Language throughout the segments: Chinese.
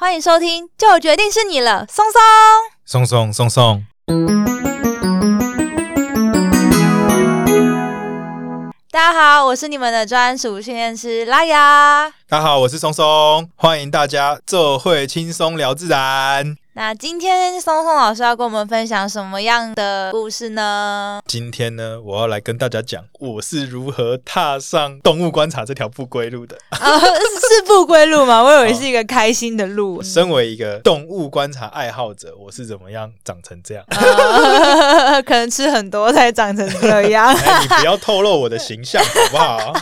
欢迎收听，就决定是你了，松松，松松松松。大家好，我是你们的专属训练师拉雅。大家好，我是松松，欢迎大家做会轻松聊自然。那今天松松老师要跟我们分享什么样的故事呢？今天呢，我要来跟大家讲我是如何踏上动物观察这条不归路的。啊，是不归路吗？我以为是一个开心的路。身为一个动物观察爱好者，我是怎么样长成这样？呃，可能吃很多才长成这样。哎，你不要透露我的形象好不好？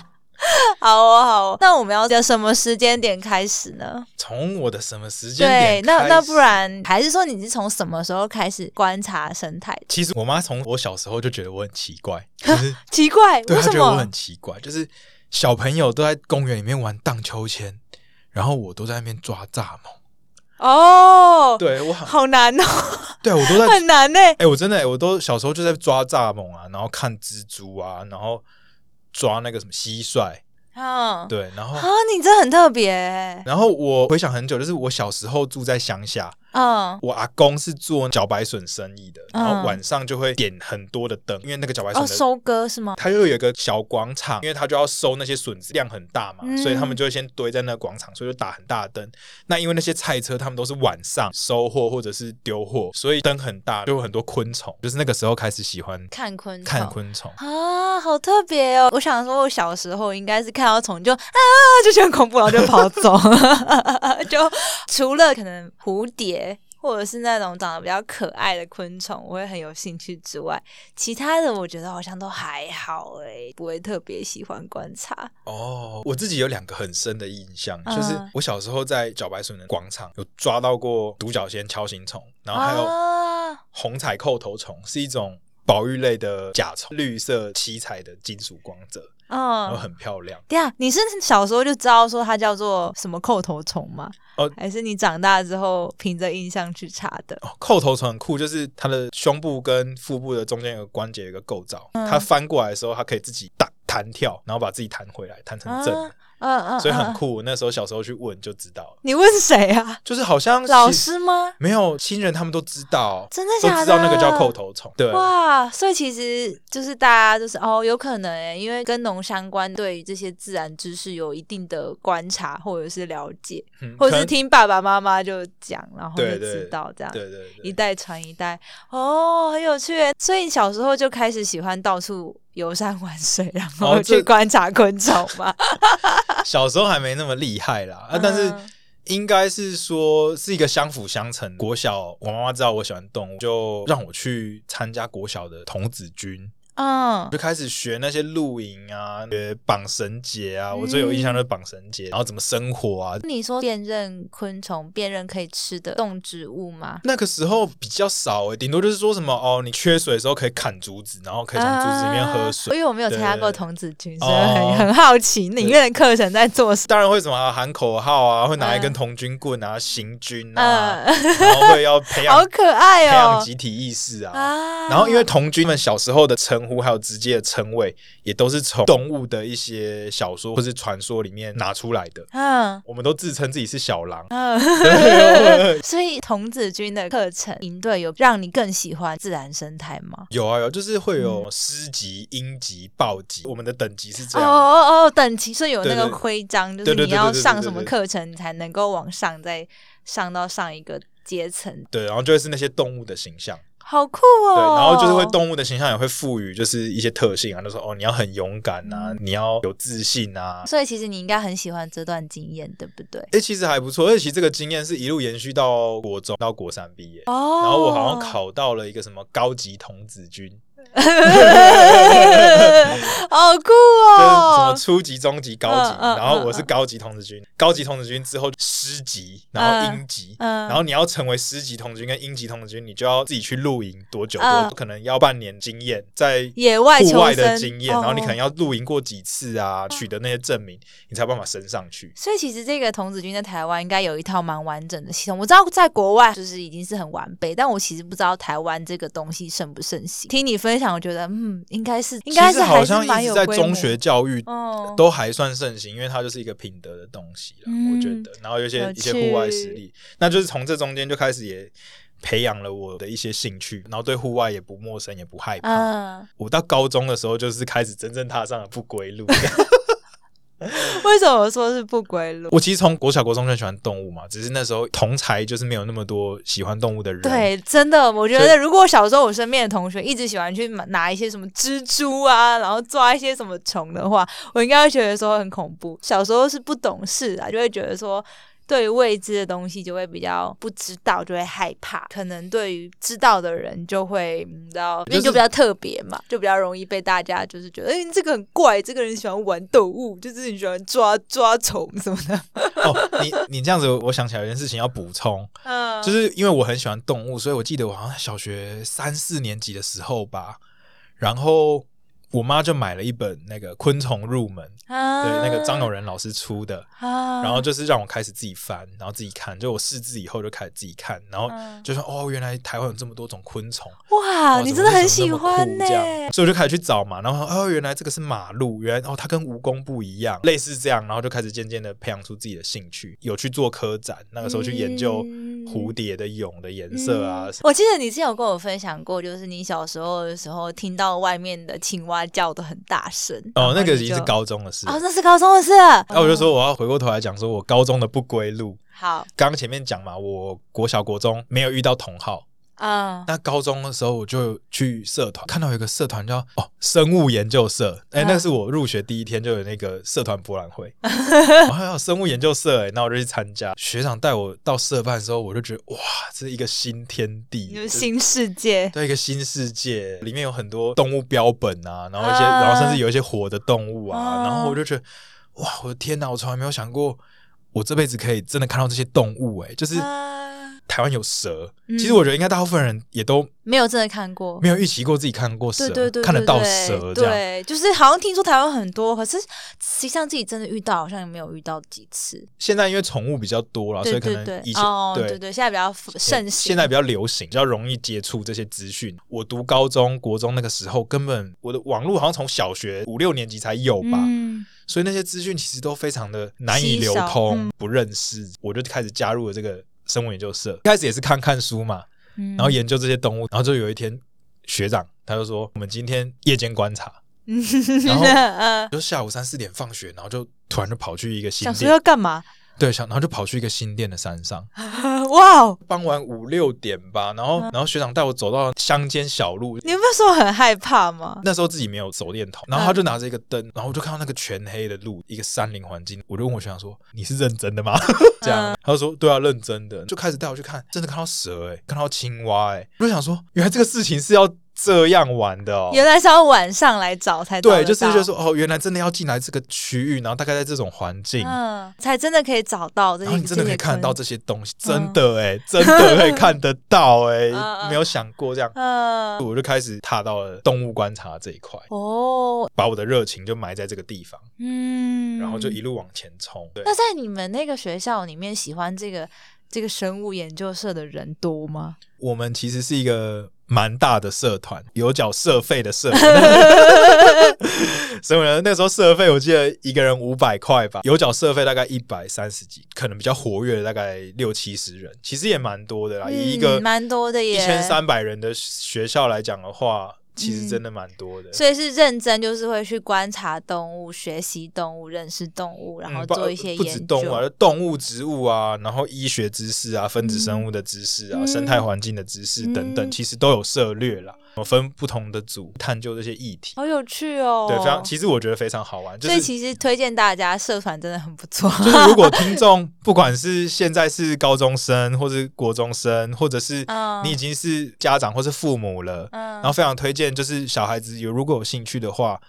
好哦，好哦，那我们要在什么时间点开始呢？从我的什么时间点？对，那那不然还是说你是从什么时候开始观察生态？其实我妈从我小时候就觉得我很奇怪，就是奇怪，对？她觉得我很奇怪，就是小朋友都在公园里面玩荡秋千，然后我都在那边抓蚱蜢。哦，对我好难哦，对我都在 很难呢。哎，我真的，我都小时候就在抓蚱蜢啊，然后看蜘蛛啊，然后。抓那个什么蟋蟀，嗯，对，然后啊，你这很特别。然后我回想很久，就是我小时候住在乡下。嗯，我阿公是做茭白笋生意的，然后晚上就会点很多的灯，因为那个茭白笋的收割是吗？他又有一个小广场，因为他就要收那些笋子，量很大嘛，所以他们就会先堆在那个广场，所以就打很大的灯。那因为那些菜车他们都是晚上收货或者是丢货，所以灯很大，就有很多昆虫。就是那个时候开始喜欢看昆看昆虫啊，好特别哦！我想说，我小时候应该是看到虫就啊，就觉得恐怖，然后就跑走。就除了可能蝴蝶。或者是那种长得比较可爱的昆虫，我会很有兴趣之外，其他的我觉得好像都还好哎、欸，不会特别喜欢观察。哦，我自己有两个很深的印象，嗯、就是我小时候在茭白笋的广场有抓到过独角仙锹形虫，然后还有红彩扣头虫，是一种保育类的甲虫，绿色七彩的金属光泽。嗯，然后很漂亮。对啊，你是小时候就知道说它叫做什么扣头虫吗？哦，还是你长大之后凭着印象去查的？哦，扣头虫很酷，就是它的胸部跟腹部的中间有个关节，有一个构造，嗯、它翻过来的时候，它可以自己弹弹跳，然后把自己弹回来，弹成正。啊嗯嗯，所以很酷。那时候小时候去问就知道了。你问谁啊？就是好像老师吗？没有，亲人他们都知道。真的假的？知道那个叫叩头虫。对。哇，所以其实就是大家就是哦，有可能诶，因为跟农相关，对于这些自然知识有一定的观察或者是了解，或者是听爸爸妈妈就讲，然后就知道这样。对对对。一代传一代，哦，很有趣。所以你小时候就开始喜欢到处。游山玩水，然后去观察昆虫嘛。小时候还没那么厉害啦，啊，但是应该是说是一个相辅相成。国小，我妈妈知道我喜欢动物，就让我去参加国小的童子军。嗯，就开始学那些露营啊，学绑绳结啊。我最有印象的是绑绳结，然后怎么生火啊。你说辨认昆虫，辨认可以吃的动植物吗？那个时候比较少诶、欸，顶多就是说什么哦，你缺水的时候可以砍竹子，然后可以从竹子里面喝水。因为我没有参加过童子军，所以很很好奇里面的课程在做什么。当然会什么喊口号啊，会拿一根童军棍啊，行军啊，然后会要培养 好可爱哦，培养集体意识啊。然后因为童军们小时候的称呼还有直接的称谓，也都是从动物的一些小说或是传说里面拿出来的。嗯，我们都自称自己是小狼。嗯，所以童子军的课程营队有让你更喜欢自然生态吗？有啊，有，就是会有师级、英级、豹级，我们的等级是这样。哦哦哦，等级所以有那个徽章，就是你要上什么课程，你才能够往上再上到上一个阶层。对，然后就会是那些动物的形象。好酷哦！对，然后就是会动物的形象也会赋予就是一些特性啊，就说哦，你要很勇敢啊，嗯、你要有自信啊。所以其实你应该很喜欢这段经验，对不对？哎、欸，其实还不错，而且其实这个经验是一路延续到国中到国三毕业。哦。然后我好像考到了一个什么高级童子军。好酷哦！就是什么初级、中级、高级，然后我是高级童子军。高级童子军之后师级，然后英级，然后你要成为师级童子军跟英级童子军，你就要自己去露营多久？多可能要半年经验，在野外户外的经验，然后你可能要露营过几次啊，取得那些证明，你才有办法升上去。所以其实这个童子军在台湾应该有一套蛮完整的系统。我知道在国外就是已经是很完备，但我其实不知道台湾这个东西盛不盛行。听你分享。我觉得嗯，应该是应该是还是蛮其实在中学教育都还算盛行，因为它就是一个品德的东西了，我觉得。然后有些一些户外实力，那就是从这中间就开始也培养了我的一些兴趣，然后对户外也不陌生，也不害怕。我到高中的时候，就是开始真正踏上了不归路。为什么说是不归路？我其实从国小国中就喜欢动物嘛，只是那时候同才就是没有那么多喜欢动物的人。对，真的，我觉得如果小时候我身边的同学一直喜欢去拿一些什么蜘蛛啊，然后抓一些什么虫的话，我应该会觉得说很恐怖。小时候是不懂事啊，就会觉得说。对于未知的东西就会比较不知道，就会害怕。可能对于知道的人就会，你知道，因为就比较特别嘛，就比较容易被大家就是觉得，哎，这个很怪，这个人喜欢玩动物，就是很喜欢抓抓虫什么的。哦，你你这样子，我想起来一件事情要补充，嗯，就是因为我很喜欢动物，所以我记得我好像小学三四年级的时候吧，然后。我妈就买了一本那个昆虫入门，啊、对，那个张友仁老师出的，啊、然后就是让我开始自己翻，然后自己看。就我识字以后就开始自己看，然后就说、啊、哦，原来台湾有这么多种昆虫，哇，你真的很喜欢呢。所以我就开始去找嘛，然后哦，原来这个是马路，原来哦它跟蜈蚣不一样，类似这样，然后就开始渐渐的培养出自己的兴趣，有去做科展，那个时候去研究蝴蝶的蛹的颜色啊、嗯。我记得你之前有跟我分享过，就是你小时候的时候听到外面的青蛙。叫的很大声哦，那个已经是高中的事哦，那是高中的事。那我就说我要回过头来讲，说我高中的不归路。好，刚刚前面讲嘛，我国小国中没有遇到同好。啊，uh, 那高中的时候我就去社团，看到有一个社团叫哦生物研究社，哎、欸，那是我入学第一天就有那个社团博览会，还有生物研究社，哎，那我就去参加。学长带我到社办的时候，我就觉得哇，这是一个新天地，新世界，对，一个新世界，里面有很多动物标本啊，然后一些，uh, 然后甚至有一些活的动物啊，uh, 然后我就觉得哇，我的天哪，我从来没有想过，我这辈子可以真的看到这些动物，哎，就是。Uh, 台湾有蛇，其实我觉得应该大部分人也都没有真的看过，没有预期过自己看过蛇，看得到蛇这样。对，就是好像听说台湾很多，可是实际上自己真的遇到，好像也没有遇到几次。现在因为宠物比较多了，所以可能以前对对对，现在比较盛行，现在比较流行，比较容易接触这些资讯。我读高中国中那个时候，根本我的网络好像从小学五六年级才有吧，所以那些资讯其实都非常的难以流通，不认识，我就开始加入了这个。生物研究社一开始也是看看书嘛，然后研究这些动物，然后就有一天学长他就说，我们今天夜间观察，然后 就下午三四点放学，然后就突然就跑去一个新店，想说要干嘛？对，想然后就跑去一个新店的山上，哇哦！傍晚五六点吧，然后然后学长带我走到乡间小路，你不是说很害怕吗？那时候自己没有手电筒，然后他就拿着一个灯，然后我就看到那个全黑的路，一个山林环境，我就问我学长说：“你是认真的吗？” 这样，他就说：“对啊，认真的。”就开始带我去看，真的看到蛇哎，看到青蛙哎，我就想说，原来这个事情是要。这样玩的哦，原来是要晚上来找才对，就是就是说哦，原来真的要进来这个区域，然后大概在这种环境，嗯，才真的可以找到这些，然后你真的可以看得到这些东西，真的哎，真的可以看得到哎，没有想过这样，嗯，我就开始踏到了动物观察这一块哦，把我的热情就埋在这个地方，嗯，然后就一路往前冲。对，那在你们那个学校里面，喜欢这个这个生物研究社的人多吗？我们其实是一个。蛮大的社团，有缴社费的社团，所以呢，那时候社费我记得一个人五百块吧，有缴社费大概一百三十几，可能比较活跃的大概六七十人，其实也蛮多的啦。以一个蛮多的耶，一千三百人的学校来讲的话。其实真的蛮多的，嗯，所以是认真，就是会去观察动物、学习动物、认识动物，然后做一些研究。不止动物啊，动物、植物啊，然后医学知识啊，分子生物的知识啊，嗯、生态环境的知识等等，嗯、其实都有涉略啦。我分不同的组探究这些议题，好有趣哦！对，非常，其实我觉得非常好玩。就是、所以其实推荐大家社团真的很不错。就是如果听 众不管是现在是高中生，或是国中生，或者是你已经是家长或是父母了，嗯、然后非常推荐，就是小孩子有如果有兴趣的话，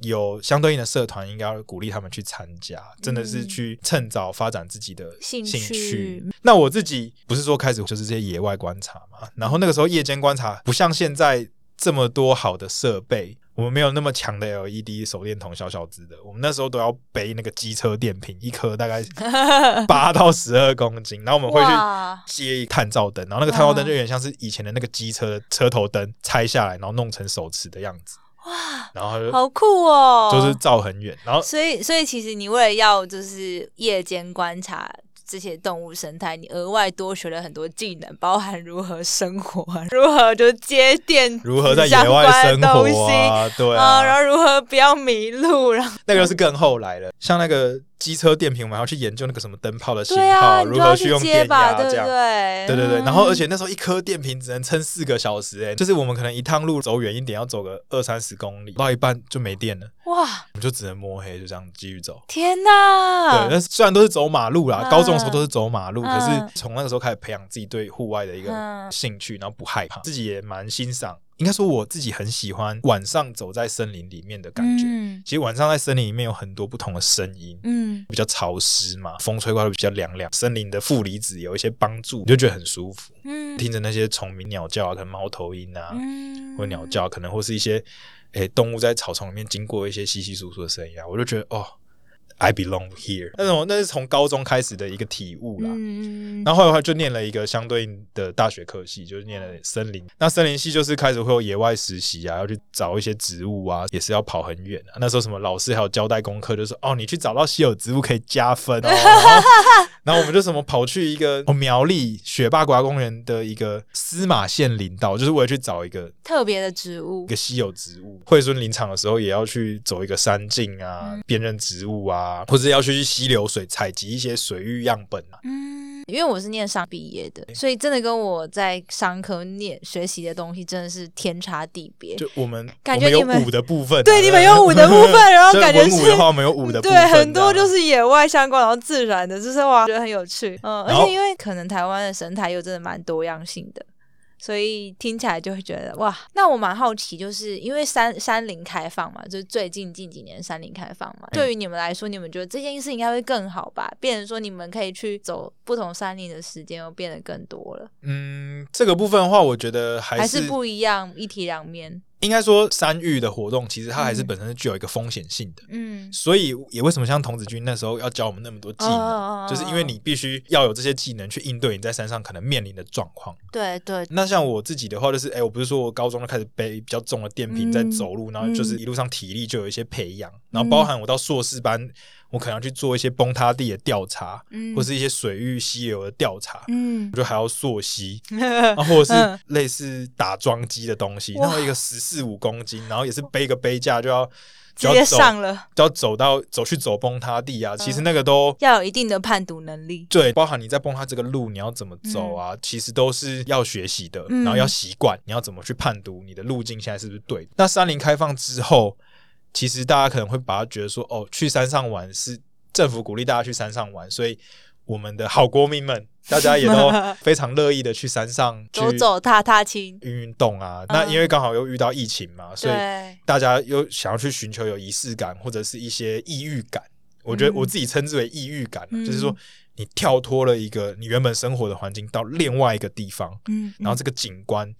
有相对应的社团，应该要鼓励他们去参加。真的是去趁早发展自己的兴趣。兴趣那我自己不是说开始就是这些野外观察嘛，然后那个时候夜间观察不像现在。这么多好的设备，我们没有那么强的 LED 手电筒，小小只的。我们那时候都要背那个机车电瓶，一颗大概 八到十二公斤。然后我们会去接一探照灯，然后那个探照灯就有点像是以前的那个机车的车头灯拆下来，然后弄成手持的样子。哇，然后好酷哦，就是照很远，然后所以所以其实你为了要就是夜间观察。这些动物生态，你额外多学了很多技能，包含如何生活，如何就接电，如何在野外生活啊，对啊，啊，然后如何不要迷路，然后那个是更后来了，像那个。机车电瓶，我们还要去研究那个什么灯泡的型号，啊、如何去用电压这样，对对对。然后，而且那时候一颗电瓶只能撑四个小时，哎，就是我们可能一趟路走远一点，要走个二三十公里，到一半就没电了，哇，我们就只能摸黑，就这样继续走。天哪！对，那虽然都是走马路啦，嗯、高中的时候都是走马路，嗯、可是从那个时候开始培养自己对户外的一个兴趣，然后不害怕，自己也蛮欣赏。应该说我自己很喜欢晚上走在森林里面的感觉。嗯、其实晚上在森林里面有很多不同的声音，嗯，比较潮湿嘛，风吹过来比较凉凉。森林的负离子有一些帮助，你就觉得很舒服。嗯，听着那些虫鸣鸟叫啊，可能猫头鹰啊，嗯、或鸟叫，可能或是一些诶、欸、动物在草丛里面经过一些稀稀疏疏的声音啊，我就觉得哦。I belong here。那种那是从高中开始的一个体悟啦。嗯，然后后来的话就念了一个相对应的大学科系，就是念了森林。那森林系就是开始会有野外实习啊，要去找一些植物啊，也是要跑很远啊。那时候什么老师还有交代功课，就说哦，你去找到稀有植物可以加分哦。然后我们就什么跑去一个苗栗雪霸国家公园的一个司马县林道，就是为了去找一个特别的植物，一个稀有植物。惠孙林场的时候也要去走一个山径啊，辨认植物啊。啊，或者要去溪流水采集一些水域样本啊。嗯，因为我是念商毕业的，所以真的跟我在商科念学习的东西真的是天差地别。就我们感觉你们有武的部分，对，你们有舞的部分，然后 感觉是文武的话，我们有武的 部分，对，很多就是野外相关，然后自然的，就是哇，觉得很有趣。嗯，而且因为可能台湾的生态又真的蛮多样性的。所以听起来就会觉得哇，那我蛮好奇，就是因为山山林开放嘛，就是最近近几年山林开放嘛，嗯、对于你们来说，你们觉得这件事应该会更好吧？变成说你们可以去走不同山林的时间又变得更多了。嗯，这个部分的话，我觉得还是还是不一样，一体两面。应该说，山域的活动其实它还是本身是具有一个风险性的，嗯，所以也为什么像童子军那时候要教我们那么多技能，哦、就是因为你必须要有这些技能去应对你在山上可能面临的状况。对对。那像我自己的话，就是哎，我不是说我高中就开始背比较重的电瓶在走路，嗯、然后就是一路上体力就有一些培养，嗯、然后包含我到硕士班。我可能要去做一些崩塌地的调查，嗯、或是一些水域溪流的调查，嗯，我就还要溯溪，啊，或者是类似打桩机的东西，哇。然后一个十四五公斤，然后也是背个背架就要就要走，上了就要走到走去走崩塌地啊，嗯、其实那个都要有一定的判读能力，对，包含你在崩塌这个路你要怎么走啊，嗯、其实都是要学习的，然后要习惯，你要怎么去判读你的路径现在是不是对？那山林开放之后。其实大家可能会把它觉得说，哦，去山上玩是政府鼓励大家去山上玩，所以我们的好国民们，大家也都 非常乐意的去山上走走踏踏青、运运动啊。那因为刚好又遇到疫情嘛，嗯、所以大家又想要去寻求有仪式感或者是一些异域感。我觉得我自己称之为异域感，嗯、就是说你跳脱了一个你原本生活的环境到另外一个地方，嗯，然后这个景观。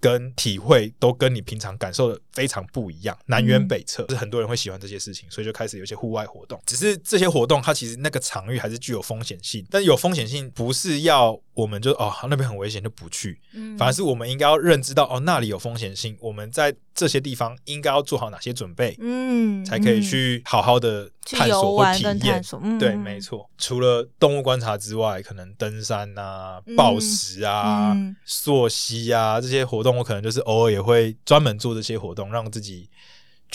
跟体会都跟你平常感受的非常不一样，南辕北辙，就是很多人会喜欢这些事情，所以就开始有一些户外活动。只是这些活动它其实那个场域还是具有风险性，但有风险性不是要我们就哦那边很危险就不去，嗯，反而是我们应该要认知到哦那里有风险性，我们在这些地方应该要做好哪些准备，嗯，才可以去好好的探索或体验。嗯、对，没错。除了动物观察之外，可能登山啊、暴食啊、溯溪啊这些活动。我可能就是偶尔也会专门做这些活动，让自己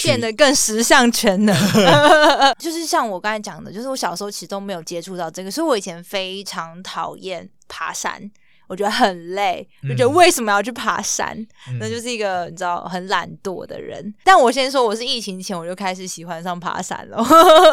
变得更十项全能。就是像我刚才讲的，就是我小时候其实都没有接触到这个，所以我以前非常讨厌爬山，我觉得很累，就觉得为什么要去爬山？嗯、那就是一个你知道很懒惰的人。但我先说，我是疫情前我就开始喜欢上爬山了，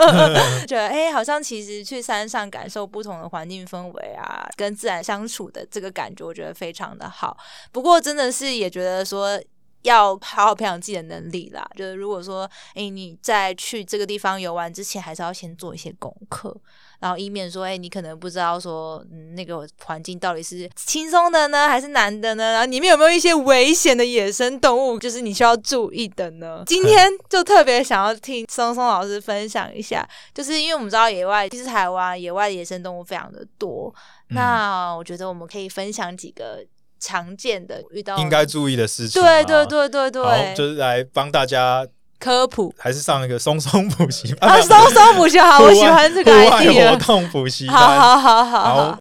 觉得哎、欸，好像其实去山上感受不同的环境氛围啊，跟自然相处的这个感觉，我觉得非常的好。不过真的是也觉得说。要好好培养自己的能力啦。就是如果说，哎，你在去这个地方游玩之前，还是要先做一些功课，然后以免说，哎，你可能不知道说，嗯，那个环境到底是轻松的呢，还是难的呢？然后里面有没有一些危险的野生动物，就是你需要注意的呢？今天就特别想要听松松老师分享一下，就是因为我们知道野外，其实台湾野外的野生动物非常的多，那我觉得我们可以分享几个。常见的遇到应该注意的事情。对对对对对，好，就是来帮大家科普，还是上一个松松补习班啊？松松补习好，我喜欢这个 idea 活动补习班，好好好好。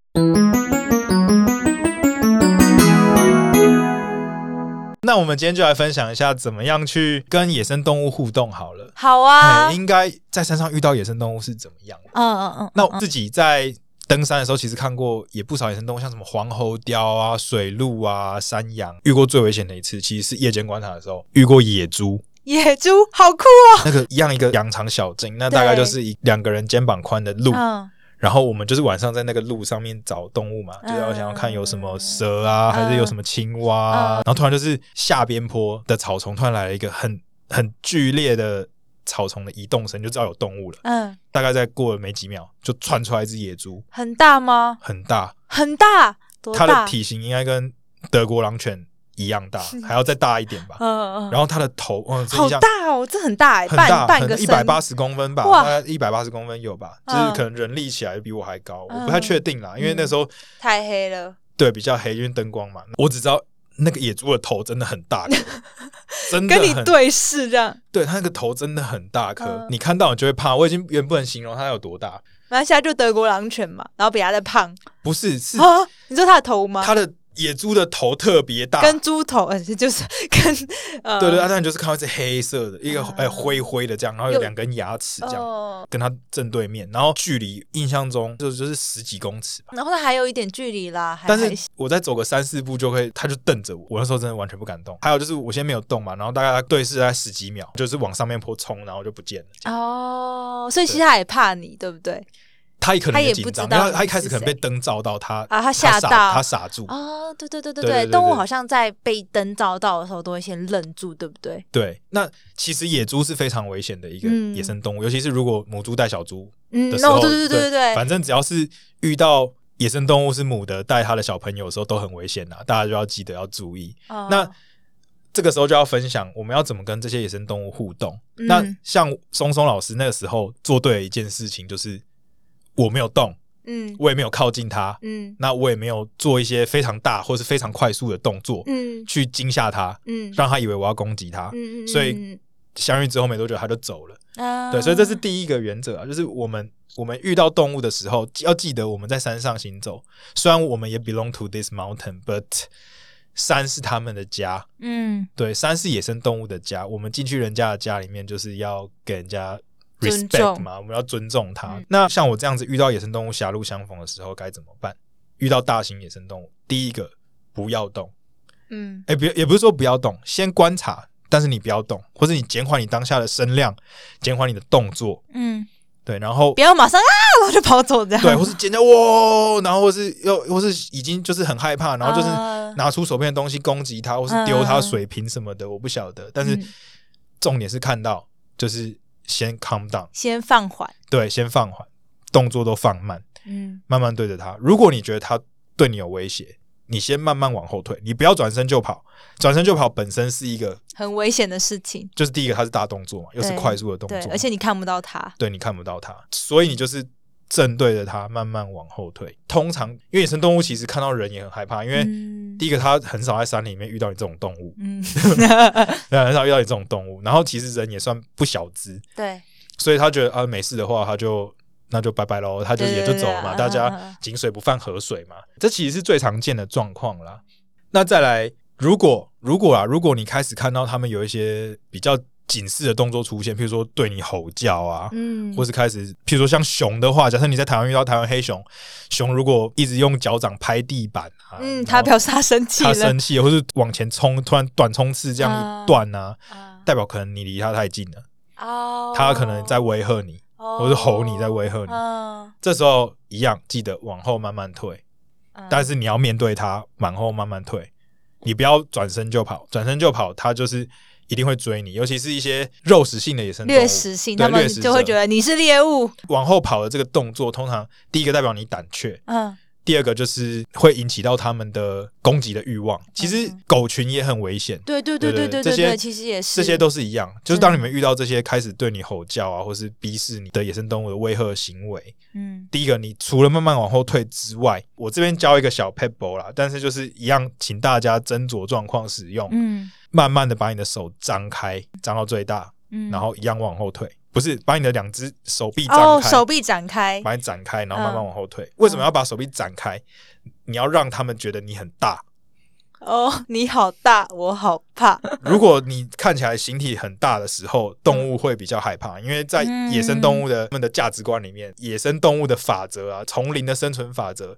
那我们今天就来分享一下，怎么样去跟野生动物互动好了。好啊，应该在山上遇到野生动物是怎么样？嗯嗯嗯。那我自己在登山的时候，其实看过也不少野生动物，像什么黄喉貂啊、水鹿啊、山羊。遇过最危险的一次，其实是夜间观察的时候，遇过野猪。野猪好酷哦！那个一样一个羊肠小径，那大概就是一两个人肩膀宽的路。嗯然后我们就是晚上在那个路上面找动物嘛，就要想要看有什么蛇啊，还是有什么青蛙啊。然后突然就是下边坡的草丛突然来了一个很很剧烈的草丛的移动声，就知道有动物了。嗯，大概再过了没几秒，就窜出来一只野猪。很大吗？很大，很大。它的体型应该跟德国狼犬一样大，还要再大一点吧。嗯嗯。然后它的头，嗯，好大哦，这很大哎，很大，半个一百八十公分吧，大概一百八十公分有吧，就是可能人立起来比我还高，我不太确定啦，因为那时候太黑了，对，比较黑，因为灯光嘛。我只知道那个野猪的头真的很大颗，真的跟你对视这样，对，它那个头真的很大颗，你看到你就会怕。我已经原不能形容它有多大，那现在就德国狼犬嘛，然后比它的胖，不是是啊你说它的头吗？它的。野猪的头特别大，跟猪头，呃就是 跟对对，当然就是看到是黑色的，一个哎灰灰的这样，然后有两根牙齿这样，跟它正对面，然后距离印象中就就是十几公尺吧，然后它还有一点距离啦，但是我再走个三四步就会，它就瞪着我，我那时候真的完全不敢动。还有就是我先没有动嘛，然后大概对视在十几秒，就是往上面坡冲，然后就不见了。哦，所以其实它也怕你，对不对？他可能也紧张，他他一开始可能被灯照到，他啊，他吓到，他傻住。哦，对对对对对，动物好像在被灯照到的时候都会先愣住，对不对？对，那其实野猪是非常危险的一个野生动物，尤其是如果母猪带小猪的时候，对对对对对，反正只要是遇到野生动物是母的带它的小朋友的时候都很危险呐，大家就要记得要注意。那这个时候就要分享我们要怎么跟这些野生动物互动。那像松松老师那个时候做对了一件事情就是。我没有动，嗯，我也没有靠近它，嗯，那我也没有做一些非常大或是非常快速的动作，嗯，去惊吓它，嗯，让它以为我要攻击它，嗯，所以相遇之后没多久它就走了，啊，对，所以这是第一个原则啊，就是我们我们遇到动物的时候要记得我们在山上行走，虽然我们也 belong to this mountain，but 山是他们的家，嗯，对，山是野生动物的家，我们进去人家的家里面就是要给人家。Respect 嘛，我们要尊重它。嗯、那像我这样子遇到野生动物狭路相逢的时候该怎么办？遇到大型野生动物，第一个不要动。嗯，哎、欸，别也不是说不要动，先观察，但是你不要动，或者你减缓你当下的声量，减缓你的动作。嗯，对，然后不要马上啊，然后就跑走这样。对，或是尖叫哇，然后或是又或是已经就是很害怕，然后就是拿出手边的东西攻击它，或是丢它水瓶什么的，我不晓得。但是重点是看到就是。先 calm down，先放缓，对，先放缓，动作都放慢，嗯，慢慢对着他。如果你觉得他对你有威胁，你先慢慢往后退，你不要转身就跑，转身就跑本身是一个很危险的事情。就是第一个，它是大动作嘛，又是快速的动作，而且你看不到他，对，你看不到他，所以你就是。正对着它慢慢往后退。通常，因为野生动物其实看到人也很害怕，因为第一个它很少在山里面遇到你这种动物，嗯，对，很少遇到你这种动物。然后其实人也算不小只，对，所以他觉得啊没事的话，他就那就拜拜喽，他就也就走了嘛。大家井水不犯河水嘛，这其实是最常见的状况啦。那再来，如果如果啊，如果你开始看到他们有一些比较。警示的动作出现，譬如说对你吼叫啊，嗯，或是开始，譬如说像熊的话，假设你在台湾遇到台湾黑熊，熊如果一直用脚掌拍地板啊，嗯，它表示它生气，它生气，或是往前冲，突然短冲刺这样一段啊，啊代表可能你离它太近了，哦，它可能在威吓你，哦、或是吼你在威吓你，哦、这时候一样记得往后慢慢退，嗯、但是你要面对它，往后慢慢退，你不要转身就跑，转身就跑，它就是。一定会追你，尤其是一些肉食性的野生动物，掠食性，他们就会觉得你是猎物。往后跑的这个动作，通常第一个代表你胆怯，嗯，第二个就是会引起到他们的攻击的欲望。其实狗群也很危险。对对对对对对，这些其实也是，这些都是一样。就是当你们遇到这些开始对你吼叫啊，或是逼视你的野生动物的威吓行为，嗯，第一个，你除了慢慢往后退之外，我这边教一个小 pebble 啦，但是就是一样，请大家斟酌状况使用。嗯，慢慢的把你的手张开，张到最大，嗯，然后一样往后退。不是把你的两只手臂展开，哦，手臂展开，把你展开，然后慢慢往后退。嗯、为什么要把手臂展开？你要让他们觉得你很大。哦，你好大，我好怕。如果你看起来形体很大的时候，动物会比较害怕，因为在野生动物的他们的价值观里面，野生动物的法则啊，丛林的生存法则，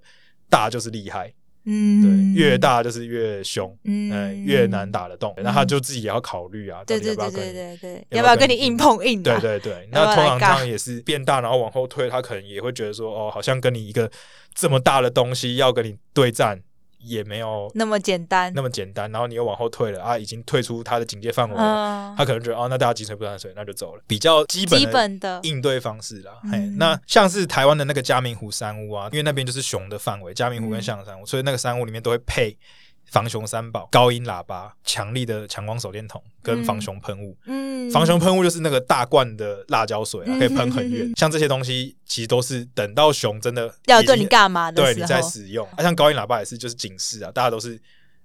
大就是厉害。嗯，对，越大就是越凶，嗯，越难打得动。那他就自己也要考虑啊，对对对对对对，要不要跟你硬碰硬？对对对，那通常这样也是变大，然后往后退，他可能也会觉得说，哦，好像跟你一个这么大的东西要跟你对战，也没有那么简单，那么简单。然后你又往后退了啊，已经退出他的警戒范围了，他可能觉得哦，那大家井水不犯水，那就走了。比较基本的应对方式啦。嘿，那像是台湾的那个嘉明湖山屋啊，因为那边就是熊的范围，嘉明湖跟象山屋，所以那个山屋里面都会配。防熊三宝：高音喇叭、强力的强光手电筒跟防熊喷雾。嗯，防熊喷雾就是那个大罐的辣椒水啊，可以喷很远。像这些东西，其实都是等到熊真的要对你干嘛的时候，对你在使用。啊，像高音喇叭也是，就是警示啊，大家都是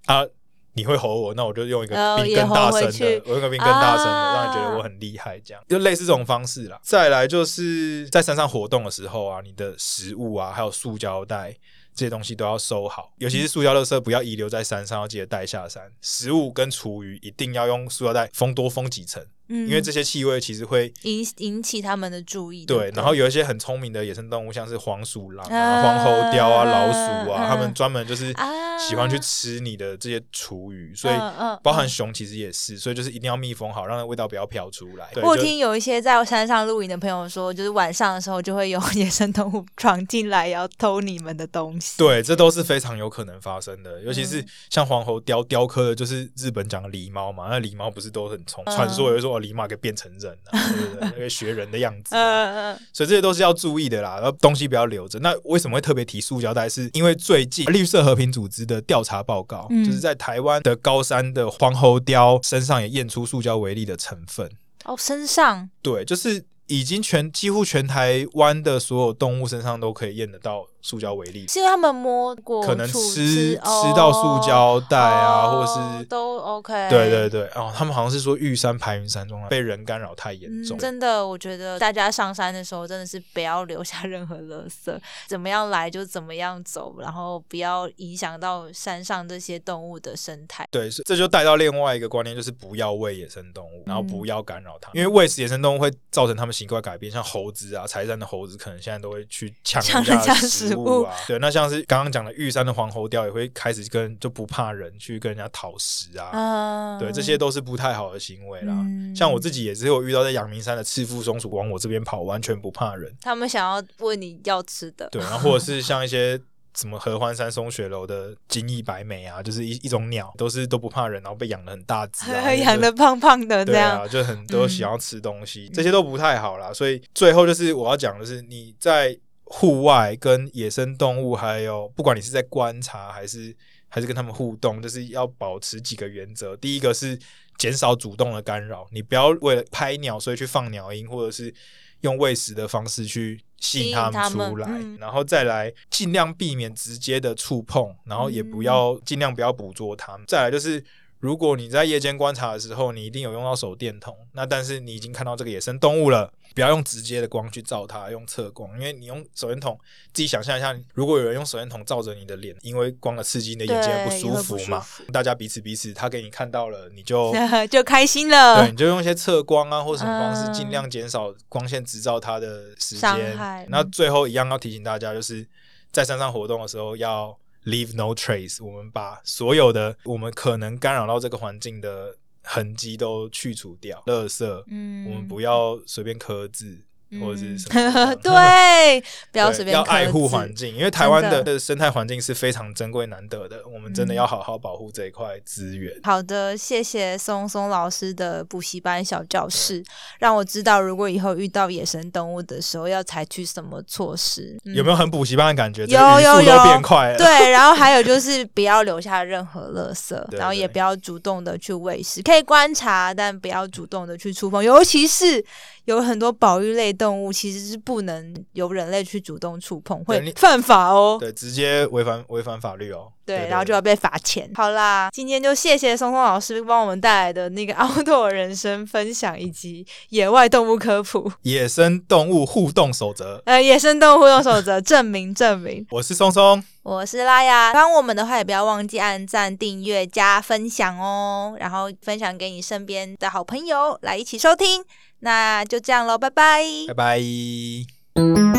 啊，你会吼我，那我就用一个比更大声的，我用个比更大声的，让你觉得我很厉害，这样就类似这种方式啦。再来就是在山上活动的时候啊，你的食物啊，还有塑胶袋。这些东西都要收好，尤其是塑胶垃圾，不要遗留在山上，要记得带下山。食物跟厨余一定要用塑料袋封多封几层。嗯，因为这些气味其实会引引起他们的注意。对，然后有一些很聪明的野生动物，像是黄鼠狼啊、黄喉貂啊、老鼠啊，他们专门就是喜欢去吃你的这些厨余，所以包含熊其实也是，所以就是一定要密封好，让那味道不要飘出来。我听有一些在山上露营的朋友说，就是晚上的时候就会有 野生动物闯进来要偷你们的东西。对，这都是非常有可能发生的，尤其是像黄喉貂雕刻的，就是日本讲的狸猫嘛，那狸猫不是都很聪？传说有人说。狸猫给变成人了，对不对？因为学人的样子，所以这些都是要注意的啦。然后东西不要留着。那为什么会特别提塑胶袋？是因为最近绿色和平组织的调查报告，就是在台湾的高山的黄喉貂身上也验出塑胶微粒的成分。哦，身上？对，就是已经全几乎全台湾的所有动物身上都可以验得到。塑胶为例，是因为他们摸过，可能吃吃到塑胶袋啊，或者是都 OK。对对对，哦，他们好像是说玉山、排云山中被人干扰太严重。真的，我觉得大家上山的时候真的是不要留下任何垃圾，怎么样来就怎么样走，然后不要影响到山上这些动物的生态。对，这就带到另外一个观念，就是不要喂野生动物，然后不要干扰它，因为喂食野生动物会造成它们习惯改变，像猴子啊，柴山的猴子可能现在都会去抢人家食。物啊，对，那像是刚刚讲的玉山的黄喉貂也会开始跟就不怕人去跟人家讨食啊，对，这些都是不太好的行为啦。像我自己也是有遇到在阳明山的赤腹松鼠往我这边跑，完全不怕人。他们想要问你要吃的，对，然后或者是像一些什么合欢山松雪楼的金翼白眉啊，就是一一种鸟，都是都不怕人，然后被养的很大只，养的胖胖的这样，对啊，就很多想要吃东西，这些都不太好啦。所以最后就是我要讲的是你在。户外跟野生动物，还有不管你是在观察还是还是跟他们互动，就是要保持几个原则。第一个是减少主动的干扰，你不要为了拍鸟所以去放鸟音，或者是用喂食的方式去吸引他们出来。嗯、然后再来尽量避免直接的触碰，然后也不要尽量不要捕捉它们。再来就是。如果你在夜间观察的时候，你一定有用到手电筒，那但是你已经看到这个野生动物了，不要用直接的光去照它，用侧光，因为你用手电筒，自己想象一下，如果有人用手电筒照着你的脸，因为光的刺激，你的眼睛不舒服嘛，大家彼此彼此，他给你看到了，你就 就开心了，对，你就用一些侧光啊，或什么方式，尽量减少光线直照它的时间。嗯、那最后一样要提醒大家，就是在山上活动的时候要。Leave no trace，我们把所有的我们可能干扰到这个环境的痕迹都去除掉，垃圾，嗯，我们不要随便刻字，或者是什么？对，不要随便要爱护环境，因为台湾的生态环境是非常珍贵难得的，我们真的要好好保护这一块资源。好的，谢谢松松老师的补习班小教室，让我知道如果以后遇到野生动物的时候要采取什么措施。有没有很补习班的感觉？有有有，变快了。对，然后还有就 是不要留下任何垃圾，然后也不要主动的去喂食，可以观察，但不要主动的去触碰，尤其是。有很多保育类动物其实是不能由人类去主动触碰，会犯法哦。对，直接违反违反法律哦。对，对，对，然后就要被罚钱。好啦，今天就谢谢松松老师帮我们带来的那个 Outdoor 人生分享，以及野外动物科普、野生动物互动守则。呃，野生动物互动守则，证明证明。我是松松，我是拉雅。帮我们的话，也不要忘记按赞、订阅、加分享哦，然后分享给你身边的好朋友来一起收听。那就这样喽，拜拜，拜拜。